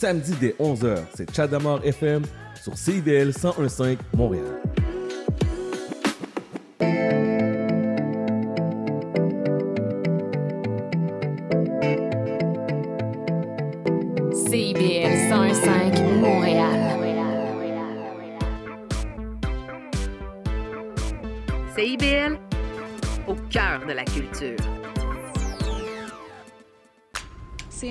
Samedi dès 11h, c'est Chadamar FM sur CIBL 1015 Montréal.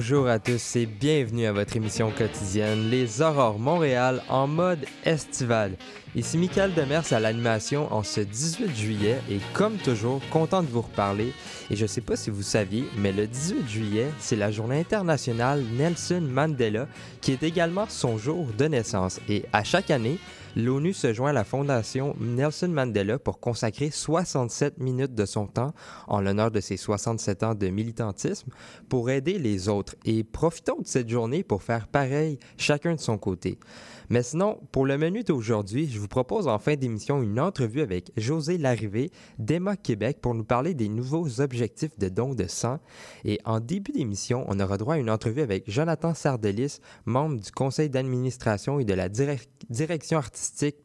Bonjour à tous et bienvenue à votre émission quotidienne Les Aurores Montréal en mode estival. Ici Michael Demers à l'animation en ce 18 juillet et comme toujours, content de vous reparler. Et je sais pas si vous saviez, mais le 18 juillet, c'est la journée internationale Nelson Mandela qui est également son jour de naissance. Et à chaque année, l'ONU se joint à la fondation Nelson Mandela pour consacrer 67 minutes de son temps en l'honneur de ses 67 ans de militantisme pour aider les autres. Et profitons de cette journée pour faire pareil, chacun de son côté. Mais sinon, pour le menu d'aujourd'hui, je vous propose en fin d'émission une entrevue avec José Larrivée d'Emma Québec pour nous parler des nouveaux objectifs de don de sang. Et en début d'émission, on aura droit à une entrevue avec Jonathan Sardelis, membre du conseil d'administration et de la direc- direction artistique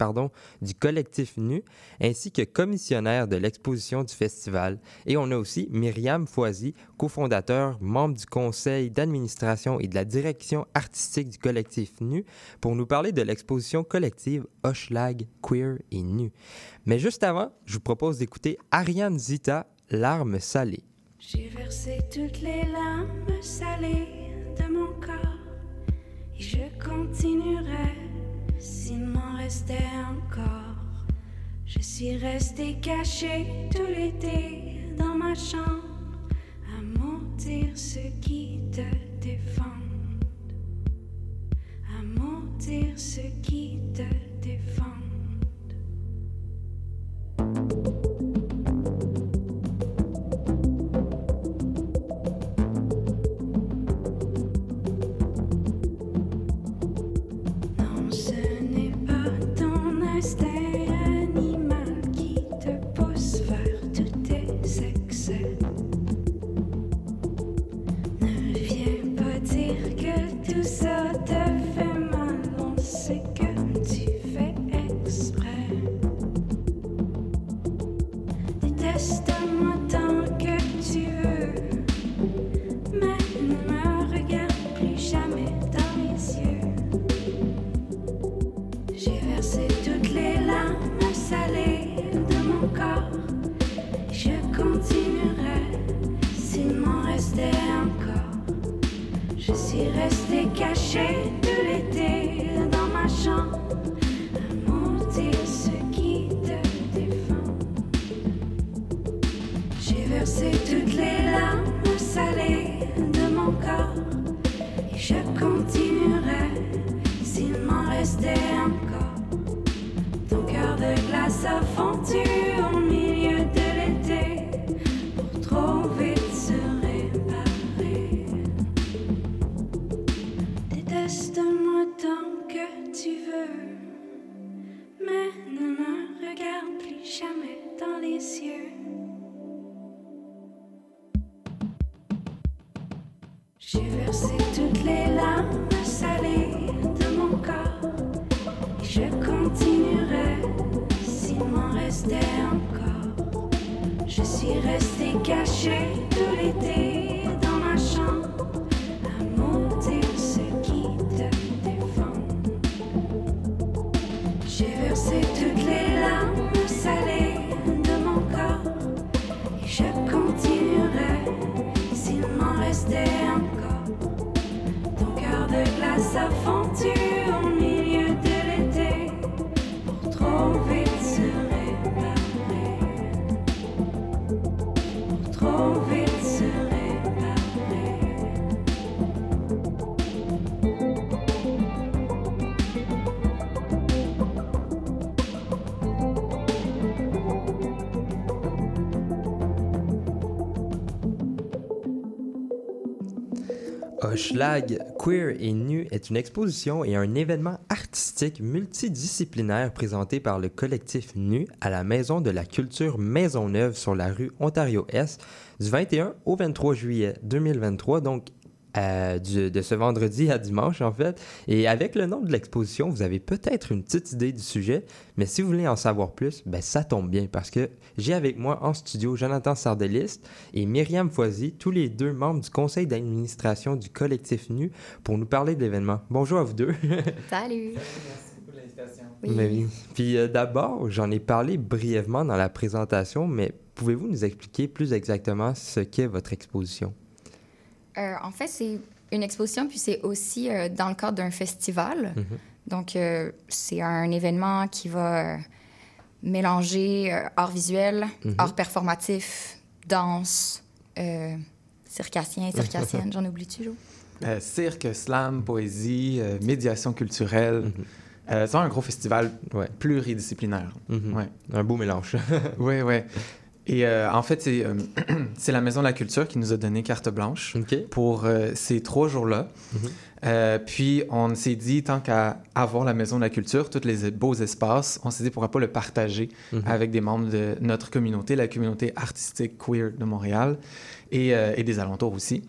du collectif NU, ainsi que commissionnaire de l'exposition du festival. Et on a aussi Myriam Foisy, cofondateur, membre du conseil d'administration et de la direction artistique du collectif NU, pour nous parler de l'exposition collective Hochelag Queer et Nu. Mais juste avant, je vous propose d'écouter Ariane Zita, Larmes salées. J'ai versé toutes les larmes salées de mon corps et je continuerai s'il m'en restait encore. Je suis restée cachée tout l'été dans ma chambre à mentir ceux qui te défendent, à mentir ceux qui te défendent. Hochelag Queer et Nu est une exposition et un événement artistique multidisciplinaire présenté par le collectif Nu à la Maison de la Culture Maisonneuve sur la rue Ontario-Est du 21 au 23 juillet 2023, donc euh, du- de ce vendredi à dimanche en fait. Et avec le nom de l'exposition, vous avez peut-être une petite idée du sujet, mais si vous voulez en savoir plus, ben ça tombe bien parce que j'ai avec moi en studio Jonathan Sardeliste et Myriam Foisy, tous les deux membres du conseil d'administration du collectif Nu, pour nous parler de l'événement. Bonjour à vous deux. Salut! Mais Ben oui. Puis euh, d'abord, j'en ai parlé brièvement dans la présentation, mais pouvez-vous nous expliquer plus exactement ce qu'est votre exposition? Euh, en fait, c'est une exposition, puis c'est aussi euh, dans le cadre d'un festival. Mhm. Donc, euh, c'est un événement qui va euh, mélanger euh, art visuel, Mhm. art performatif, danse, euh, circassien, circassienne. J'en oublie-tu, Jo? Euh, cirque, slam, poésie, euh, médiation culturelle. Mhm. Euh, c'est un gros festival Ouais. pluridisciplinaire. Mhm. Ouais. Un beau mélange. Oui, oui. Et euh, en fait, c'est euh, c'est la Maison de la Culture qui nous a donné carte blanche pour euh, ces trois jours-là. Mhm. Puis, on s'est dit, tant qu'à avoir la Maison de la Culture, tous les beaux espaces, on s'est dit, pourquoi pas le partager Mhm. avec des membres de notre communauté, la communauté artistique queer de Montréal et, et des alentours aussi.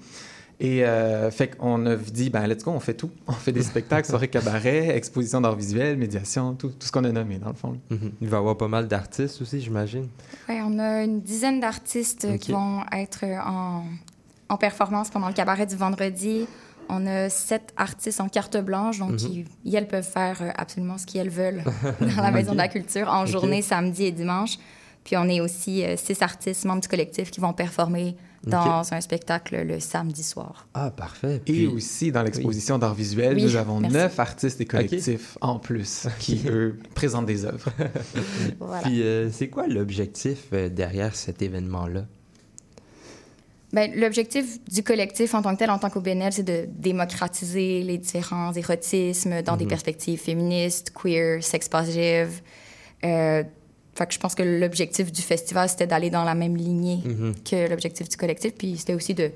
Et euh, fait qu'on a dit, ben let's go, on fait tout. On fait des spectacles, soirées cabaret, expositions d'art visuel, médiation, tout, tout ce qu'on a nommé dans le fond. Mhm. Il va y avoir pas mal d'artistes aussi, j'imagine. Ouais, on a une dizaine d'artistes euh, qui vont être en, en performance pendant le cabaret du vendredi. On a sept artistes en carte blanche, donc Mhm. ils, elles peuvent faire euh, absolument ce qu'elles veulent dans la Maison de la Culture en journée, samedi et dimanche. Puis on est aussi euh, six artistes membres du collectif qui vont performer dans un spectacle le samedi soir. Ah, parfait. Et Puis, aussi, dans l'exposition d'art visuel, Oui, nous avons merci. neuf artistes et collectifs en plus qui, eux, présentent des œuvres. Voilà. puis, euh, c'est quoi l'objectif euh, derrière cet événement-là? Ben, L'objectif du collectif en tant que tel, en tant qu'OBNL, c'est de démocratiser les différents érotismes dans des Mhm. perspectives féministes, queer, sex-positives. Euh, fait que je pense que l'objectif du festival, c'était d'aller dans la même lignée Mhm. que l'objectif du collectif. Puis c'était aussi de,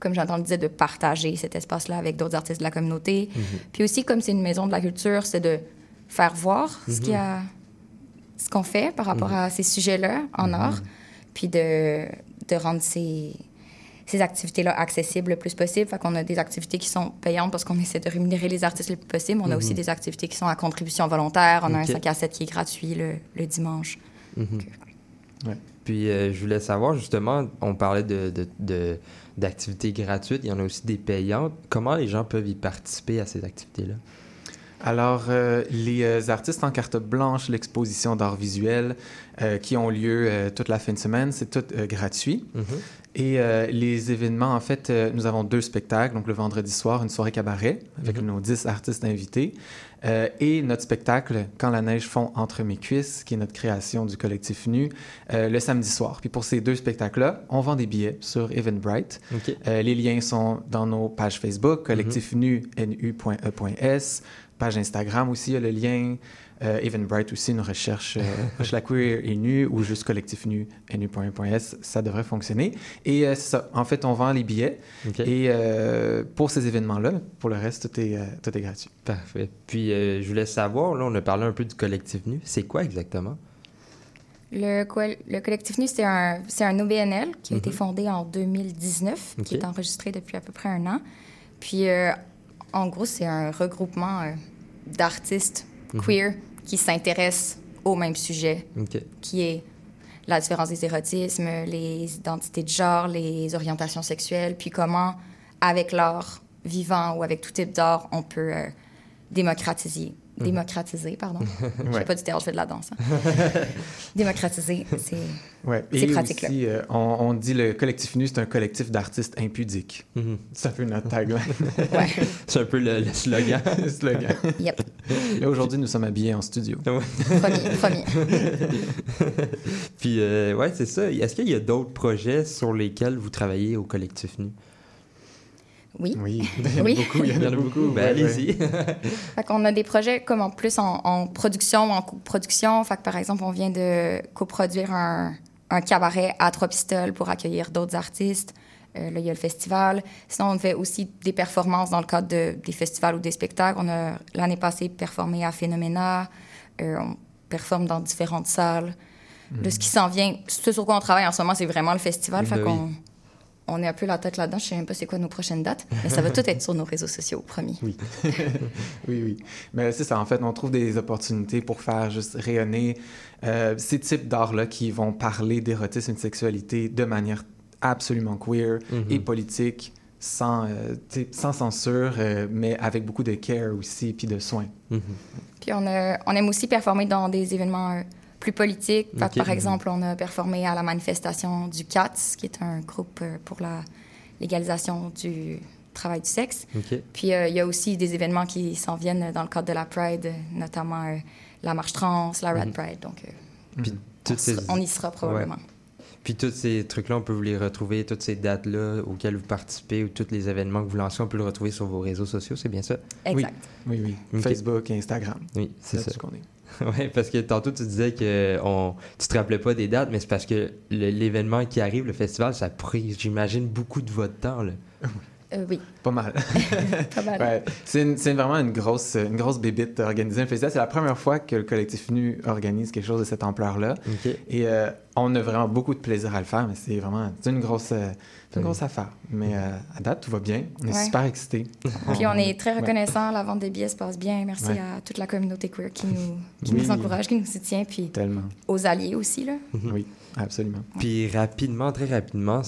comme j'entends le disait, de partager cet espace-là avec d'autres artistes de la communauté. Mhm. Puis aussi, comme c'est une maison de la culture, c'est de faire voir ce qu'il y a, ce qu'on fait par rapport à ces sujets-là en art, puis de, de rendre ces, ces activités-là accessibles le plus possible. Fait qu'on a des activités qui sont payantes parce qu'on essaie de rémunérer les artistes le plus possible. On a aussi des activités qui sont à contribution volontaire. On a un Ok. 5 à 7 qui est gratuit le, le dimanche. Mhm. Puis, euh, je voulais savoir, justement, on parlait de, de- de- d'activités gratuites, il y en a aussi des payantes. Comment les gens peuvent y participer à ces activités-là? Alors, euh, les euh, artistes en carte blanche, l'exposition d'art visuel euh, qui ont lieu euh, toute la fin de semaine, c'est tout euh, gratuit. Mhm. Et euh, les événements, en fait, euh, nous avons deux spectacles. Donc, le vendredi soir, une soirée cabaret avec Mhm. nos 10 artistes invités. Euh, et notre spectacle, Quand la neige fond entre mes cuisses, qui est notre création du collectif Nu, euh, le samedi soir. Puis pour ces deux spectacles-là, on vend des billets sur Eventbrite. OK. Euh, les liens sont dans nos pages Facebook, collectif nu, nu.e.s, page Instagram aussi, il y a le lien. Euh, Eventbrite aussi, une recherche, euh, queer et nu ou juste collectif nu, nu.e.s, ça devrait fonctionner. Et euh, c'est ça, en fait, on vend les billets. Et euh, pour ces événements-là, pour le reste, tout est, euh, tout est gratuit. Parfait. Puis, euh, je voulais savoir, là, on a parlé un peu du collectif nu. C'est quoi exactement? Le, co- le collectif Nu, c'est un, c'est un OBNL qui a été fondé en 2019, Ok. qui est enregistré depuis à peu près un an. Puis, euh, en gros, c'est un regroupement euh, d'artistes queer qui s'intéressent au même sujet, qui est la différence des érotismes, les identités de genre, les orientations sexuelles, puis comment, avec l'art vivant ou avec tout type d'art, on peut euh, démocratiser. Démocratiser, pardon. Je Ouais. fais pas du théâtre, je fais de la danse. hein. démocratiser, c'est... Ouais. C'est Et pratique, là. aussi, euh, on, on dit le collectif nu, c'est un collectif d'artistes impudiques. C'est un peu notre tagline, Ouais, C'est un peu le, le slogan. le slogan. yep. Là, aujourd'hui, nous sommes habillés en studio. Promis, promis. Puis, euh, ouais, c'est ça. Est-ce qu'il y a d'autres projets sur lesquels vous travaillez au collectif nu? Oui. Oui, il y en a Oui. beaucoup. Il y en a, beaucoup. Ben, ouais, allez-y. Fait qu'on a des projets comme en plus en, en production ou en coproduction. Fait que par exemple, on vient de coproduire un, un cabaret à trois pistoles pour accueillir d'autres artistes. Euh, là, il y a le festival. Sinon, on fait aussi des performances dans le cadre de- des festivals ou des spectacles. On a l'année passée performé à Phénoména. Euh, on performe dans différentes salles. Là, ce qui s'en vient, ce sur quoi on travaille en ce moment, c'est vraiment le festival. Ben fait oui. qu'on on est un peu la tête là-dedans. Je sais même pas c'est quoi nos prochaines dates, mais ça va tout être sur nos réseaux sociaux, promis. Oui. oui, oui. Mais c'est ça, en fait, on trouve des opportunités pour faire juste rayonner euh, ces types d'arts-là qui vont parler d'érotisme et de sexualité de manière absolument queer Mhm. et politique, sans, euh, tu sais, sans censure, euh, mais avec beaucoup de care aussi, puis de soins. Mhm. Puis on, aime aussi performer dans des événements euh, plus politiques. Fait que, Ok. Par exemple, on a performé à la manifestation du CATS, qui est un groupe euh, pour la légalisation du travail du sexe. Puis euh, il y a aussi des événements qui s'en viennent dans le cadre de la Pride, notamment euh, la marche trans, la Red Mhm. Pride. Donc, euh, Puis on, toutes ces... sera- on y sera probablement. Puis tous ces trucs-là, on peut vous les retrouver, toutes ces dates-là auxquelles vous participez ou tous les événements que vous lancez, on peut le retrouver sur vos réseaux sociaux, c'est bien ça? Exact. Oui, oui. Ok. Facebook et Instagram. Oui, c'est ça. là-dessus qu'on est. Oui, parce que tantôt tu disais que on... tu te rappelais pas des dates, mais c'est parce que l'événement qui arrive, le festival, ça a pris, j'imagine, beaucoup de votre temps. Là. Euh, oui, Pas mal. pas mal. Ouais, c'est une- c'est vraiment une grosse, une grosse bébite d'organiser un festival. C'est la première fois que le collectif Nu organise quelque chose de cette ampleur-là. Et euh, on a vraiment beaucoup de plaisir à le faire, mais c'est vraiment c'est une grosse, euh, c'est une grosse affaire. Mais euh, à date, tout va bien. On est Ouais. super excités. Puis on est très Ouais. reconnaissant, la vente des billets se passe bien. Merci Ouais. à toute la communauté queer qui nous, qui Oui. nous encourage, qui nous soutient, puis Tellement. aux alliés aussi. Là. Oui, absolument. Puis rapidement, très rapidement,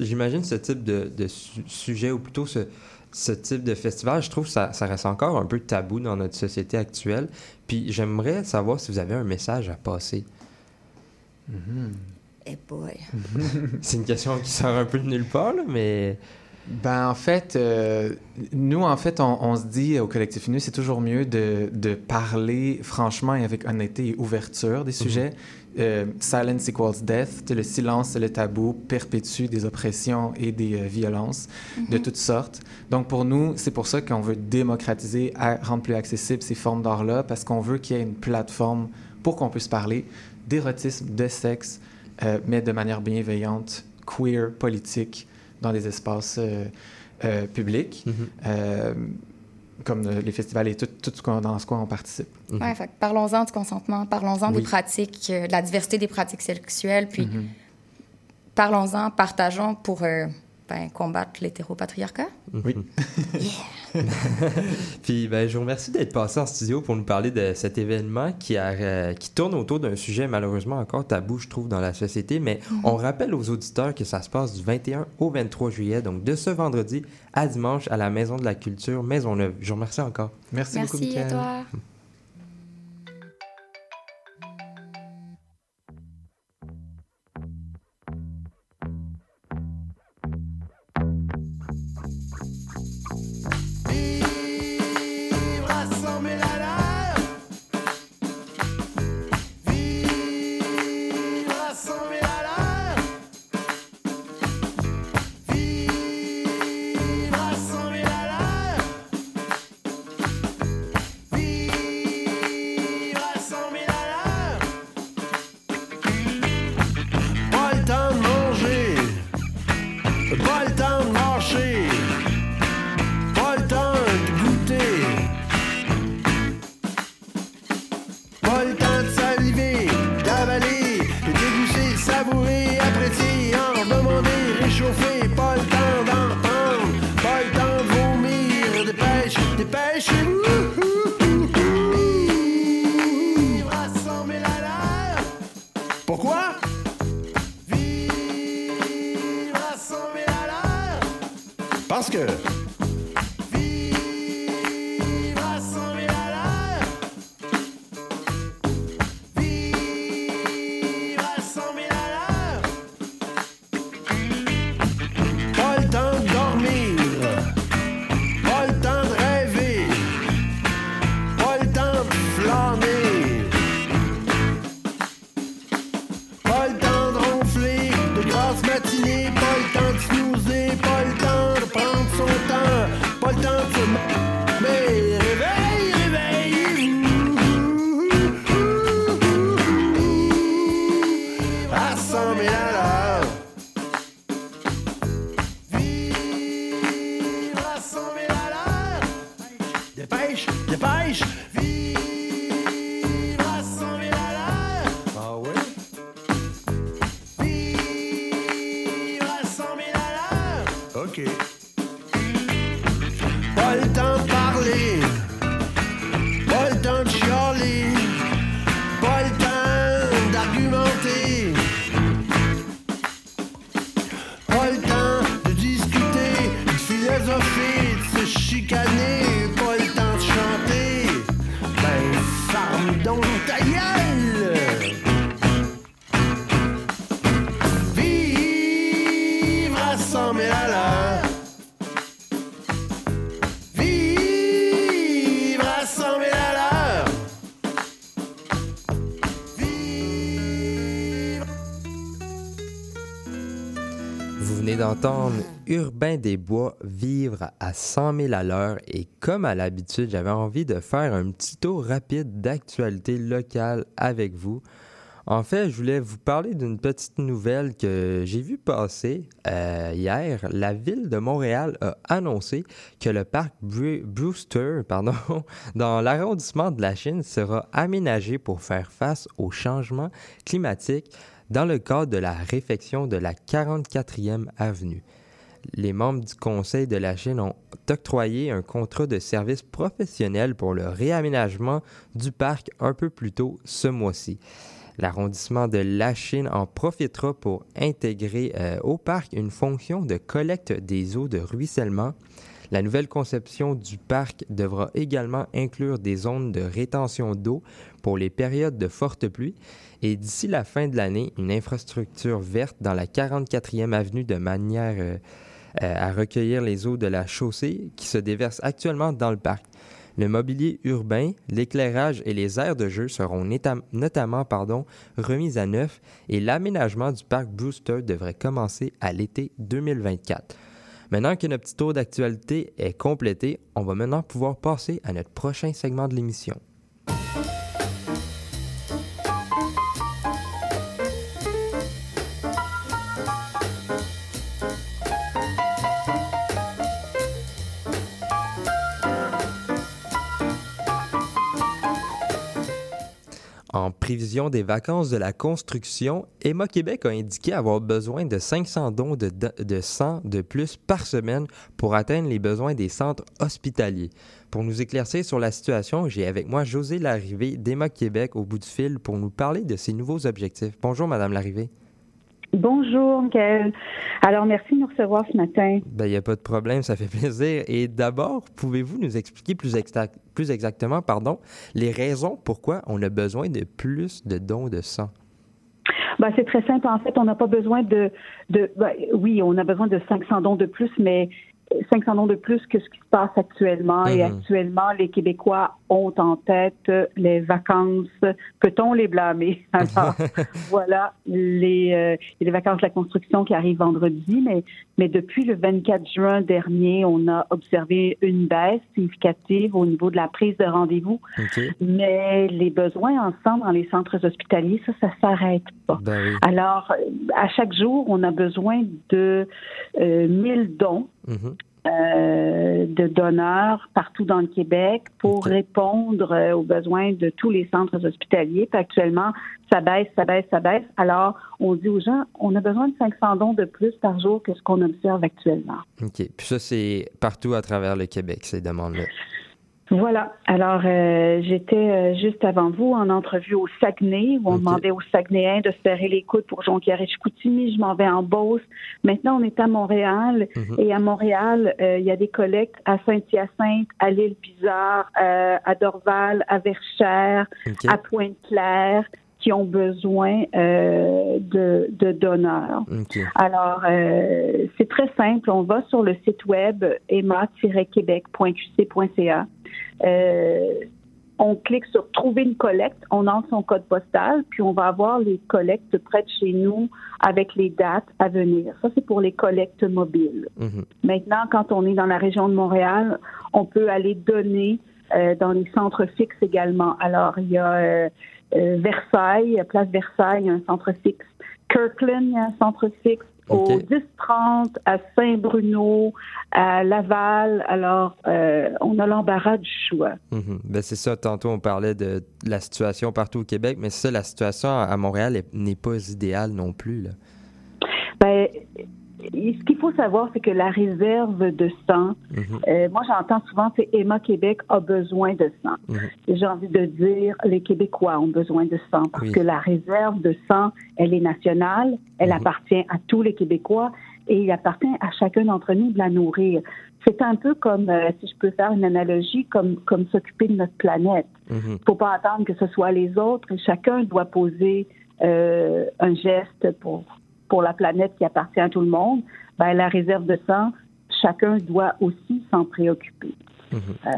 j'imagine ce type de, de su- sujet, ou plutôt ce, ce type de festival, je trouve que ça, ça reste encore un peu tabou dans notre société actuelle. Puis j'aimerais savoir si vous avez un message à passer. Eh boy. C'est une question qui sort un peu de nulle part, là, mais... Ben, en fait, euh, nous, en fait, on, on se dit au collectif Nu, c'est toujours mieux de, de parler franchement et avec honnêteté et ouverture des sujets. Euh, silence equals death. Le silence, le tabou, perpétue des oppressions et des euh, violences de toutes sortes. Donc, pour nous, c'est pour ça qu'on veut démocratiser, à- rendre plus accessibles ces formes d'art-là, parce qu'on veut qu'il y ait une plateforme pour qu'on puisse parler d'érotisme, de sexe, euh, mais de manière bienveillante, queer, politique, dans des espaces euh, euh, publics, Mhm. euh, comme les festivals et tout, tout ce qu'on- dans ce quoi on participe. Mhm. Ouais, fait que parlons-en du consentement, parlons-en Oui. des pratiques, euh, de la diversité des pratiques sexuelles, puis Mhm. parlons-en, partageons pour euh, ben, combattre l'hétéropatriarcat? Oui. Puis ben, je vous remercie d'être passé en studio pour nous parler de cet événement qui, a, euh, qui tourne autour d'un sujet malheureusement encore tabou, je trouve, dans la société. Mais on rappelle aux auditeurs que ça se passe du 21 au 23 juillet, donc de ce vendredi à dimanche à la Maison de la Culture Maisonneuve. Je vous remercie encore. Merci, beaucoup, Merci à toi. Parce OK. À 100 000 à l'heure et comme à l'habitude, j'avais envie de faire un petit tour rapide d'actualité locale avec vous. En fait, je voulais vous parler d'une petite nouvelle que j'ai vue passer euh, hier. La ville de Montréal a annoncé que le parc Brewster pardon, dans l'arrondissement de la Chine sera aménagé pour faire face au changement climatique dans le cadre de la réfection de la 44e avenue. Les membres du Conseil de la Chine ont octroyé un contrat de service professionnel pour le réaménagement du parc un peu plus tôt ce mois-ci. L'arrondissement de la Chine en profitera pour intégrer euh, au parc une fonction de collecte des eaux de ruissellement. La nouvelle conception du parc devra également inclure des zones de rétention d'eau pour les périodes de fortes pluies et d'ici la fin de l'année, une infrastructure verte dans la 44e avenue de manière euh, à recueillir les eaux de la chaussée qui se déversent actuellement dans le parc. Le mobilier urbain, l'éclairage et les aires de jeu seront notamment remis à neuf et l'aménagement du parc Brewster devrait commencer à l'été 2024. Maintenant que notre petit tour d'actualité est complété, on va maintenant pouvoir passer à notre prochain segment de l'émission. Prévision des vacances de la construction, Emma Québec a indiqué avoir besoin de 500 dons de, de de plus par semaine pour atteindre les besoins des centres hospitaliers. Pour nous éclaircir sur la situation, j'ai avec moi José Larrivée d'Emma Québec au bout du fil pour nous parler de ses nouveaux objectifs. Bonjour, Madame Larrivée. Bonjour, Michael. Alors, merci de nous recevoir ce matin. Ben, il n'y a pas de problème, ça fait plaisir. Et d'abord, pouvez-vous nous expliquer plus, exact- plus exactement pardon, les raisons pourquoi on a besoin de plus de dons de sang? Ben, c'est très simple. En fait, on n'a pas besoin de, de ben, oui, on a besoin de 500 dons de plus, mais 500 dons de plus que ce qui se passe actuellement. Et Mhm. actuellement, les Québécois ont en tête les vacances. Peut-on les blâmer? Alors, voilà, les, euh, les vacances de la construction qui arrivent vendredi, mais, mais depuis le 24 juin dernier, on a observé une baisse significative au niveau de la prise de rendez-vous. Mais les besoins en sang dans les centres hospitaliers, ça, ça s'arrête pas. Ben oui. Alors, à chaque jour, on a besoin de euh, 1000 dons Mhm. Euh, de donneurs partout dans le Québec pour répondre euh, aux besoins de tous les centres hospitaliers. Puis actuellement, ça baisse, ça baisse, ça baisse. Alors, on dit aux gens, on a besoin de 500 dons de plus par jour que ce qu'on observe actuellement. OK. Puis ça, c'est partout à travers le Québec, ces demandes-là. Voilà. Alors, euh, j'étais euh, juste avant vous en entrevue au Saguenay, où on demandait aux Saguenayens de se serrer les coudes pour Jonquière et Chicoutimi. Je m'en vais en Beauce. Maintenant, on est à Montréal. Mhm. Et à Montréal, euh, il y a des collectes à Saint-Hyacinthe, à l'île-Bizarre, euh, à Dorval, à Verchères, à Pointe-Claire, qui ont besoin euh, de, de donneurs. Alors, euh, c'est très simple. On va sur le site web emma-québec.qc.ca. Euh, on clique sur Trouver une collecte, on entre son code postal, puis on va avoir les collectes près de chez nous avec les dates à venir. Ça, c'est pour les collectes mobiles. Mhm. Maintenant, quand on est dans la région de Montréal, on peut aller donner euh, dans les centres fixes également. Alors, il y a euh, Versailles, Place Versailles, il y a un centre fixe. Kirkland, il y a un centre fixe. Au 10-30, à Saint-Bruno, à Laval. Alors, euh, on a l'embarras du choix. Mhm. Ben, c'est ça, tantôt on parlait de la situation partout au Québec, mais c'est ça, la situation à Montréal est- n'est pas idéale non plus. Là. Ben, ce qu'il faut savoir, c'est que la réserve de sang, euh, moi j'entends souvent, c'est Emma Québec a besoin de sang. Et J'ai envie de dire, les Québécois ont besoin de sang parce Oui. que la réserve de sang, elle est nationale, elle appartient à tous les Québécois et il appartient à chacun d'entre nous de la nourrir. C'est un peu comme, euh, si je peux faire une analogie, comme, comme s'occuper de notre planète. Il ne faut pas attendre que ce soit les autres chacun doit poser euh, un geste pour, pour la planète qui appartient à tout le monde. Ben, la réserve de sang, chacun doit aussi s'en préoccuper. Euh,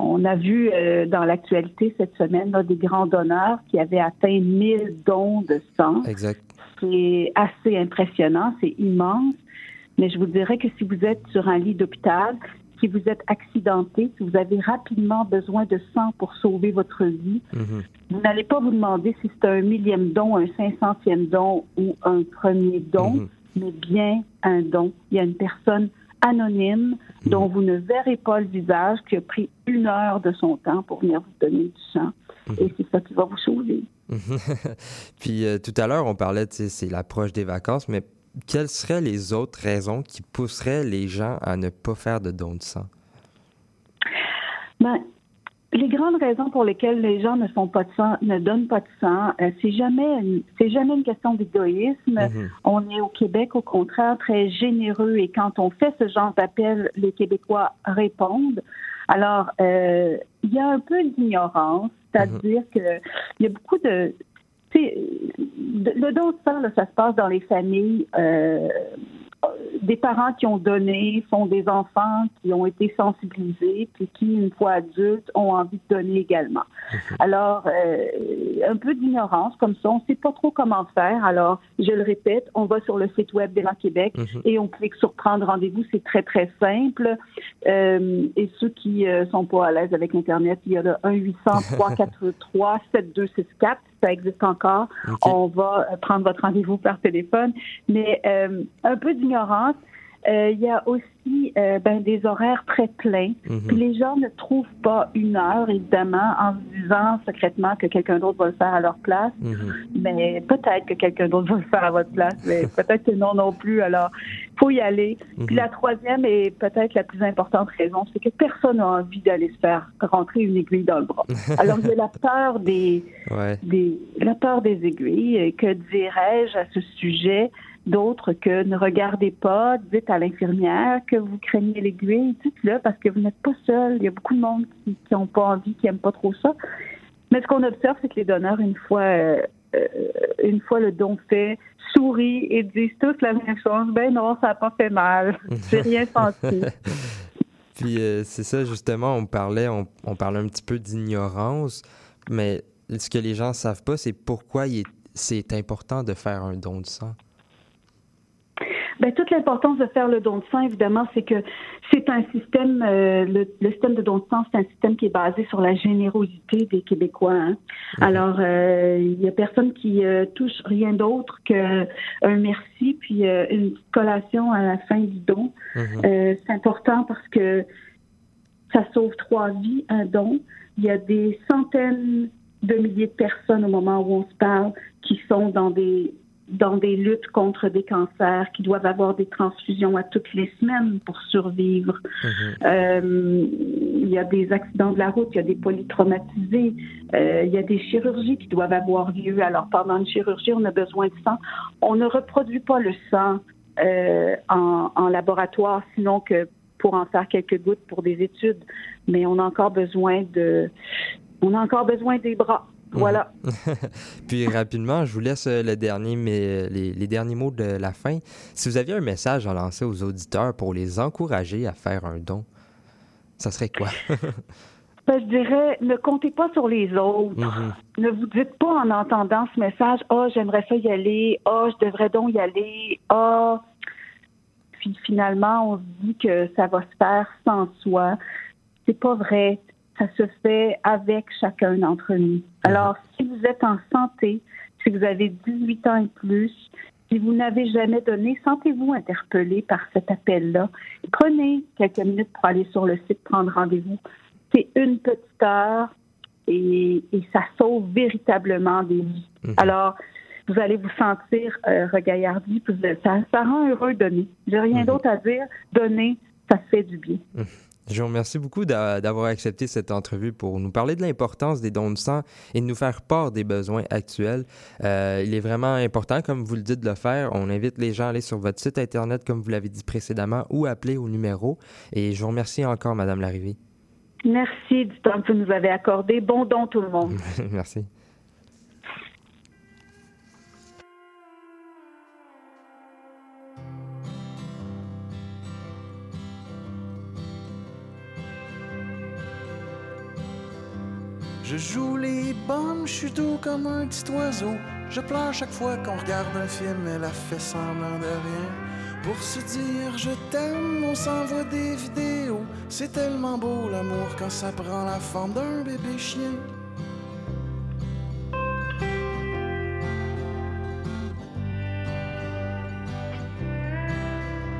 on a vu euh, dans l'actualité cette semaine là, des grands donneurs qui avaient atteint 1000 dons de sang. Exact. C'est assez impressionnant, c'est immense. Mais je vous dirais que si vous êtes sur un lit d'hôpital, si vous êtes accidenté, si vous avez rapidement besoin de sang pour sauver votre vie, vous n'allez pas vous demander si c'est un millième don, un cinq centième don ou un premier don, mais bien un don. Il y a une personne anonyme dont vous ne verrez pas le visage qui a pris une heure de son temps pour venir vous donner du sang. Et c'est ça qui va vous sauver. Puis euh, tout à l'heure, on parlait, c'est l'approche des vacances, mais quelles seraient les autres raisons qui pousseraient les gens à ne pas faire de don de sang? Ben, les grandes raisons pour lesquelles les gens ne font pas de sang, ne donnent pas de sang, euh, c'est jamais, une- c'est jamais une question d'égoïsme. Mhm. On est au Québec, au contraire, très généreux et quand on fait ce genre d'appel, les Québécois répondent. Alors, euh, il y a un peu d'ignorance, c'est-à-dire que il y a beaucoup de, tu sais, de- le don de sang, là, ça se passe dans les familles. euh, des parents qui ont donné sont des enfants qui ont été sensibilisés puis qui, une fois adultes, ont envie de donner également. Alors, euh, un peu d'ignorance comme ça, on ne sait pas trop comment faire. Alors, je le répète, on va sur le site web d'Élan Québec et on clique sur prendre rendez-vous. C'est très, très simple. Euh, et ceux qui ne sont pas à l'aise avec Internet, il y a le 1-800-343-7264. Ça existe encore. On va euh, prendre votre rendez-vous par téléphone. Mais euh, un peu d'ignorance. Euh, il y a aussi euh, ben, des horaires très pleins. Mhm. Puis les gens ne trouvent pas une heure, évidemment, en se disant secrètement que quelqu'un d'autre va le faire à leur place. Mais peut-être que quelqu'un d'autre va le faire à votre place, mais peut-être que non non plus. Alors, faut y aller. Puis la troisième et peut-être la plus importante raison, c'est que personne n'a envie d'aller se faire rentrer une aiguille dans le bras. Alors, il y a la peur des, Ouais. des, la peur des aiguilles. Que dirais-je à ce sujet? D'autre que ne regardez pas, dites à l'infirmière que vous craignez l'aiguille, dites-le parce que vous n'êtes pas seul. Il y a beaucoup de monde qui n'ont pas envie, qui n'aiment pas trop ça. Mais ce qu'on observe, c'est que les donneurs, une fois, euh, une fois le don fait, sourient et disent tous la même chose. Ben non, ça n'a pas fait mal. J'ai rien senti. Puis euh, c'est ça, justement, on parlait, on, on parlait un petit peu d'ignorance, mais ce que les gens savent pas, c'est pourquoi c'est important de faire un don de sang. Ben, toute l'importance de faire le don de sang, évidemment, c'est que c'est un système, euh, le, le système de don de sang, c'est un système qui est basé sur la générosité des Québécois. hein. Alors, euh, il y a personne qui euh, touche rien d'autre qu'un merci puis une collation à la fin du don. Euh, c'est important parce que ça sauve trois vies, un don. Il y a des centaines de milliers de personnes au moment où on se parle qui sont dans des dans des luttes contre des cancers, qui doivent avoir des transfusions à toutes les semaines pour survivre. Euh, il y a des accidents de la route, il y a des polytraumatisés, euh, il y a des chirurgies qui doivent avoir lieu. Alors pendant une chirurgie, on a besoin de sang. On ne reproduit pas le sang euh, en, en laboratoire, sinon que pour en faire quelques gouttes pour des études. Mais on a encore besoin de, on a encore besoin des bras. Voilà. Puis rapidement, je vous laisse euh, le dernier, mais euh, les, les derniers mots de la fin. Si vous aviez un message à lancer aux auditeurs pour les encourager à faire un don, ça serait quoi? Ben, je dirais, ne comptez pas sur les autres. Mhm. Ne vous dites pas en entendant ce message, ah, j'aimerais ça y aller, ah, je devrais donc y aller, ah. Puis finalement, on se dit que ça va se faire sans soi. C'est pas vrai. Ça se fait avec chacun d'entre nous. Alors, si vous êtes en santé, si vous avez 18 ans et plus, si vous n'avez jamais donné, sentez-vous interpellé par cet appel-là. Prenez quelques minutes pour aller sur le site, prendre rendez-vous. C'est une petite heure et, et ça sauve véritablement des vies. Alors, vous allez vous sentir euh, regaillardi, ça, ça rend heureux donner. J'ai rien d'autre à dire. Donner, ça fait du bien. Je vous remercie beaucoup d'a- d'avoir accepté cette entrevue pour nous parler de l'importance des dons de sang et de nous faire part des besoins actuels. Euh, il est vraiment important, comme vous le dites, de le faire. On invite les gens à aller sur votre site Internet, comme vous l'avez dit précédemment, ou appeler au numéro. Et je vous remercie encore, Madame Larrivée. Merci du temps que vous nous avez accordé. Bon don tout le monde. Merci. Je joue les bombes, je suis doux comme un petit oiseau. Je pleure chaque fois qu'on regarde un film, elle a fait semblant de rien. Pour se dire je t'aime, on s'envoie des vidéos. C'est tellement beau l'amour quand ça prend la forme d'un bébé chien.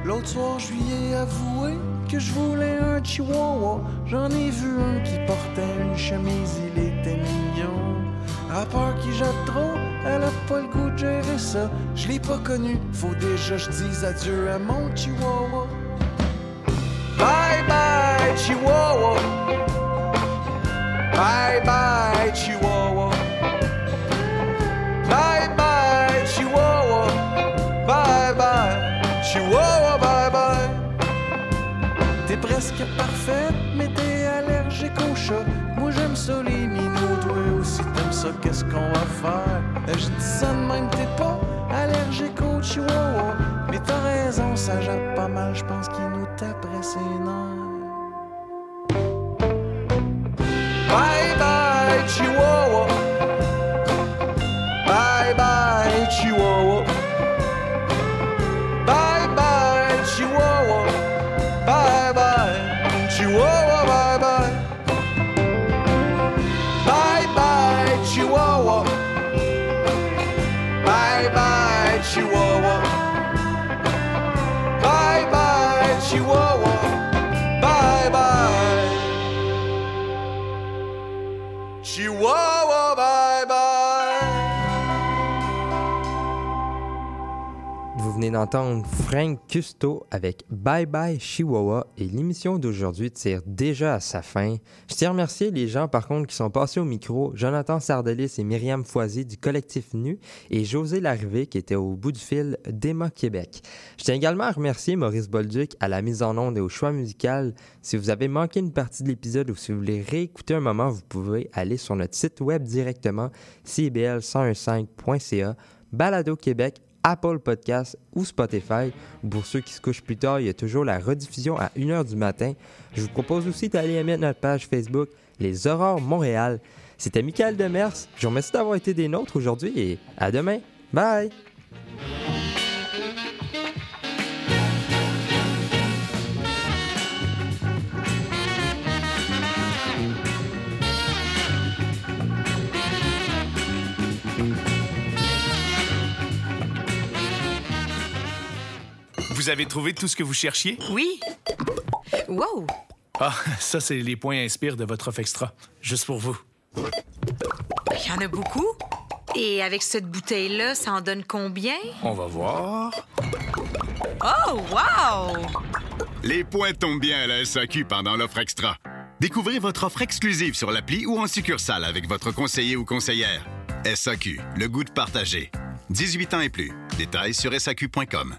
L'autre soir, je lui ai avoué que je voulais un chihuahua. J'en ai vu un qui portait une chemise, il était mignon. À peur qu'il jette trop, elle a pas le goût de gérer ça. Je l'ai pas connu, faut déjà je dise adieu à mon chihuahua. Bye bye, chihuahua. Bye bye, chihuahua. Presque parfaite, mais t'es allergique au chat. Moi j'aime ça les minous, toi aussi t'aimes ça, qu'est-ce qu'on va faire? Euh, Je dis ça de même, t'es pas allergique au chihuahua. Mais t'as raison, ça jappe pas mal, je pense qu'il nous taperait ses. Venez d'entendre Frank Custo avec Bye Bye Chihuahua et l'émission d'aujourd'hui tire déjà à sa fin. Je tiens à remercier les gens par contre qui sont passés au micro, Jonathan Sardelis et Myriam Foisy du collectif Nu et José Larrivée qui était au bout du fil d'Emma Québec. Je tiens également à remercier Maurice Bolduc à la mise en onde et au choix musical. Si vous avez manqué une partie de l'épisode ou si vous voulez réécouter un moment, vous pouvez aller sur notre site web directement cbl1015.ca, Balado Québec Apple Podcast ou Spotify. Pour ceux qui se couchent plus tard, il y a toujours la rediffusion à 1h du matin. Je vous propose aussi d'aller aimer notre page Facebook Les Aurores Montréal. C'était Michael Demers. Je vous remercie d'avoir été des nôtres aujourd'hui et à demain. Bye! Vous avez trouvé tout ce que vous cherchiez? Oui. Wow! Ah, ça, c'est les points inspire de votre offre extra. Juste pour vous. Il y en a beaucoup. Et avec cette bouteille-là, ça en donne combien? On va voir. Oh, wow! Les points tombent bien à la SAQ pendant l'offre extra. Découvrez votre offre exclusive sur l'appli ou en succursale avec votre conseiller ou conseillère. SAQ, le goût de partager. 18 ans et plus. Détails sur SAQ.com.